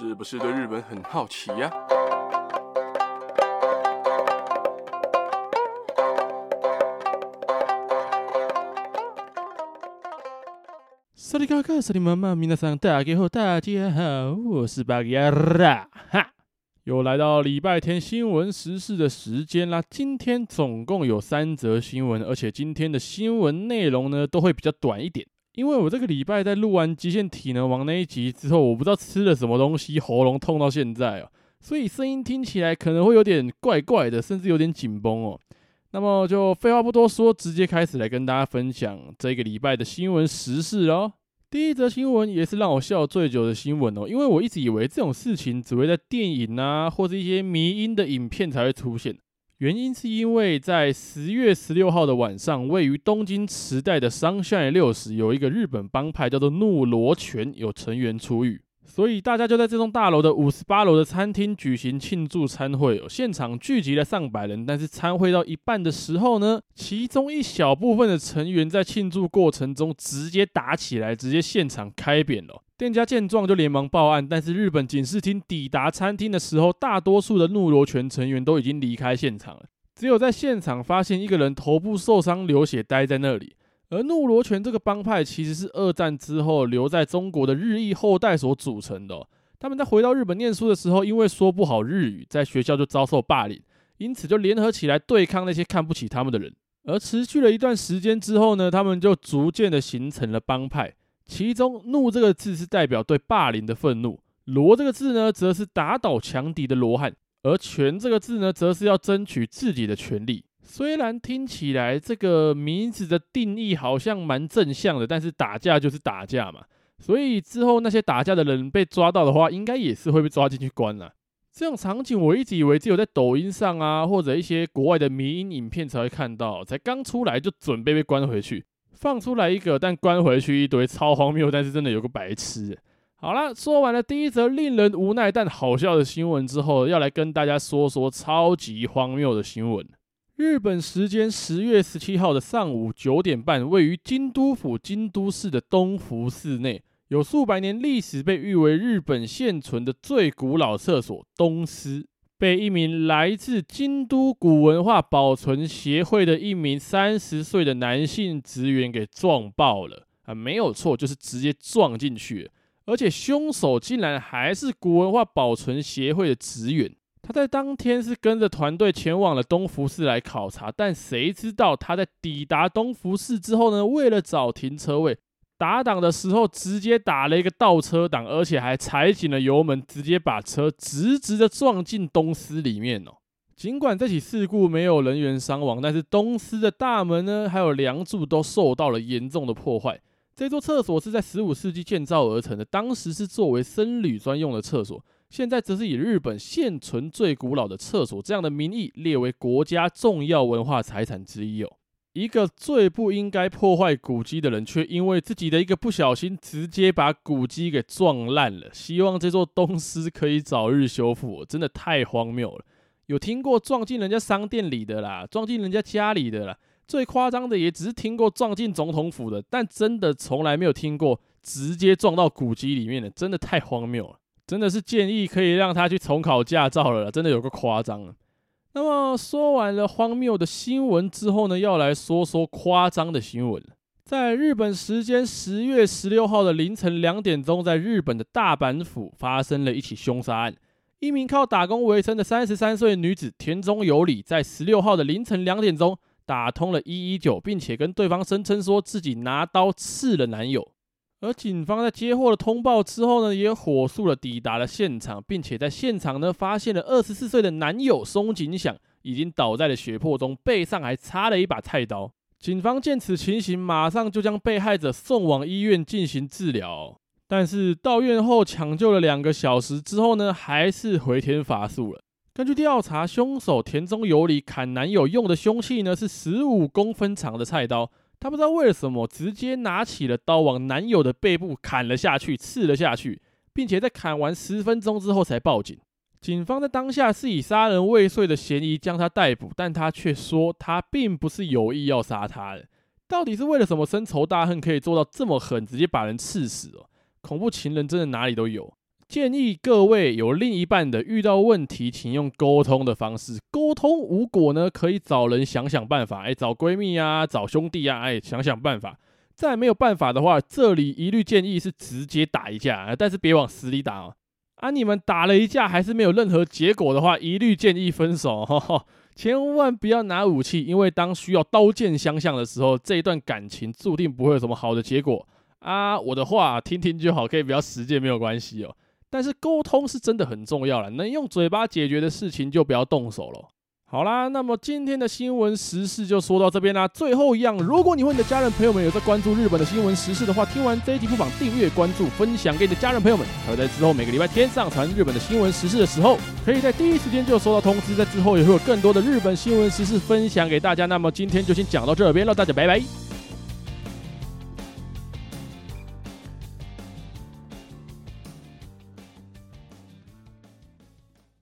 是不是对日本很好奇呀？萨利卡卡，萨利妈妈，皆さん大家好，大家好，我是巴吉亚，哈，又来到礼拜天新闻时事的时间啦。今天总共有三则新闻，而且今天的新闻内容呢都会比较短一点。因为我这个礼拜在录完《极限体能王》那一集之后，我不知道吃了什么东西，喉咙痛到现在哦，所以声音听起来可能会有点怪怪的，甚至有点紧绷哦。那么就废话不多说，直接开始来跟大家分享这个礼拜的新闻时事哦。第一则新闻也是让我笑最久的新闻哦，因为我一直以为这种事情只会在电影啊，或者一些迷因的影片才会出现。原因是因为在十月十六号的晚上，位于东京池袋的 Sunshine 六十有一个日本帮派叫做怒罗拳，有成员出狱，所以大家就在这栋大楼的五十八楼的餐厅举行庆祝餐会。现场聚集了上百人，但是餐会到一半的时候呢，其中一小部分的成员在庆祝过程中直接打起来，直接现场开扁了。店家见状就连忙报案，但是日本警视厅抵达餐厅的时候，大多数的怒罗拳成员都已经离开现场了，只有在现场发现一个人头部受伤流血待在那里。而怒罗拳这个帮派其实是二战之后留在中国的日裔后代所组成的。他们在回到日本念书的时候，因为说不好日语，在学校就遭受霸凌，因此就联合起来对抗那些看不起他们的人。而持续了一段时间之后呢，他们就逐渐的形成了帮派。其中“怒”这个字是代表对霸凌的愤怒，“罗”这个字呢，则是打倒强敌的罗汉，而“拳”这个字呢，则是要争取自己的权利。虽然听起来这个名字的定义好像蛮正向的，但是打架就是打架嘛，所以之后那些打架的人被抓到的话，应该也是会被抓进去关了。这种场景我一直以为只有在抖音上啊，或者一些国外的迷因影片才会看到，才刚出来就准备被关回去。放出来一个，但关回去一堆，超荒谬。但是真的有个白痴。好了，说完了第一则令人无奈但好笑的新闻之后，要来跟大家说说超级荒谬的新闻。日本时间十月十七号的上午九点半，位于京都府京都市的东福寺内，有数百年历史，被誉为日本现存的最古老厕所东司。被一名来自京都古文化保存协会的一名三十岁的男性职员给撞爆了啊，没有错，就是直接撞进去了，而且凶手竟然还是古文化保存协会的职员。他在当天是跟着团队前往了东福寺来考察，但谁知道他在抵达东福寺之后呢，为了找停车位。打档的时候，直接打了一个倒车档，而且还踩紧了油门，直接把车直直的撞进东司里面哦。尽管这起事故没有人员伤亡，但是东司的大门呢，还有梁柱都受到了严重的破坏。这座厕所是在十五世纪建造而成的，当时是作为僧侣专用的厕所，现在则是以日本现存最古老的厕所这样的名义列为国家重要文化财产之一哦。一个最不应该破坏古迹的人，却因为自己的一个不小心，直接把古迹给撞烂了。希望这座东司可以早日修复，真的太荒谬了。有听过撞进人家商店里的啦，撞进人家家里的啦，最夸张的也只是听过撞进总统府的，但真的从来没有听过直接撞到古迹里面的，真的太荒谬了。真的是建议可以让他去重考驾照了，真的有个夸张了。那么说完了荒谬的新闻之后呢，要来说说夸张的新闻。在日本时间十月十六号的凌晨两点钟，在日本的大阪府发生了一起凶杀案。一名靠打工为生的三十三岁女子田中有里，在十六号的凌晨两点钟打通了一一九，并且跟对方声称说自己拿刀刺了男友。而警方在接获了通报之后呢，也火速的抵达了现场，并且在现场呢发现了二十四岁的男友松井响已经倒在了血泊中，背上还插了一把菜刀。警方见此情形，马上就将被害者送往医院进行治疗。但是到院后抢救了两个小时之后呢，还是回天乏术了。根据调查，凶手田中有里砍男友用的凶器呢是十五公分长的菜刀。他不知道为了什么，直接拿起了刀往男友的背部砍了下去，刺了下去，并且在砍完十分钟之后才报警。警方在当下是以杀人未遂的嫌疑将他逮捕，但他却说他并不是有意要杀他的。到底是为了什么深仇大恨可以做到这么狠，直接把人刺死哦？恐怖情人真的哪里都有。建议各位有另一半的，遇到问题请用沟通的方式。沟通无果呢，可以找人想想办法，哎，找闺蜜啊，找兄弟啊，哎，想想办法。再没有办法的话，这里一律建议是直接打一架，但是别往死里打哦。啊，你们打了一架还是没有任何结果的话，一律建议分手，呵呵，千万不要拿武器，因为当需要刀剑相向的时候，这一段感情注定不会有什么好的结果啊。我的话听听就好，可以不要实践没有关系哦。但是沟通是真的很重要了，能用嘴巴解决的事情就不要动手了。好啦，那么今天的新闻时事就说到这边啦。最后一样，如果你和你的家人朋友们有在关注日本的新闻时事的话，听完这一集不妨订阅、关注、分享给你的家人朋友们。还有在之后每个礼拜天上传日本的新闻时事的时候，可以在第一时间就收到通知。在之后也会有更多的日本新闻时事分享给大家。那么今天就先讲到这边了，大家拜拜。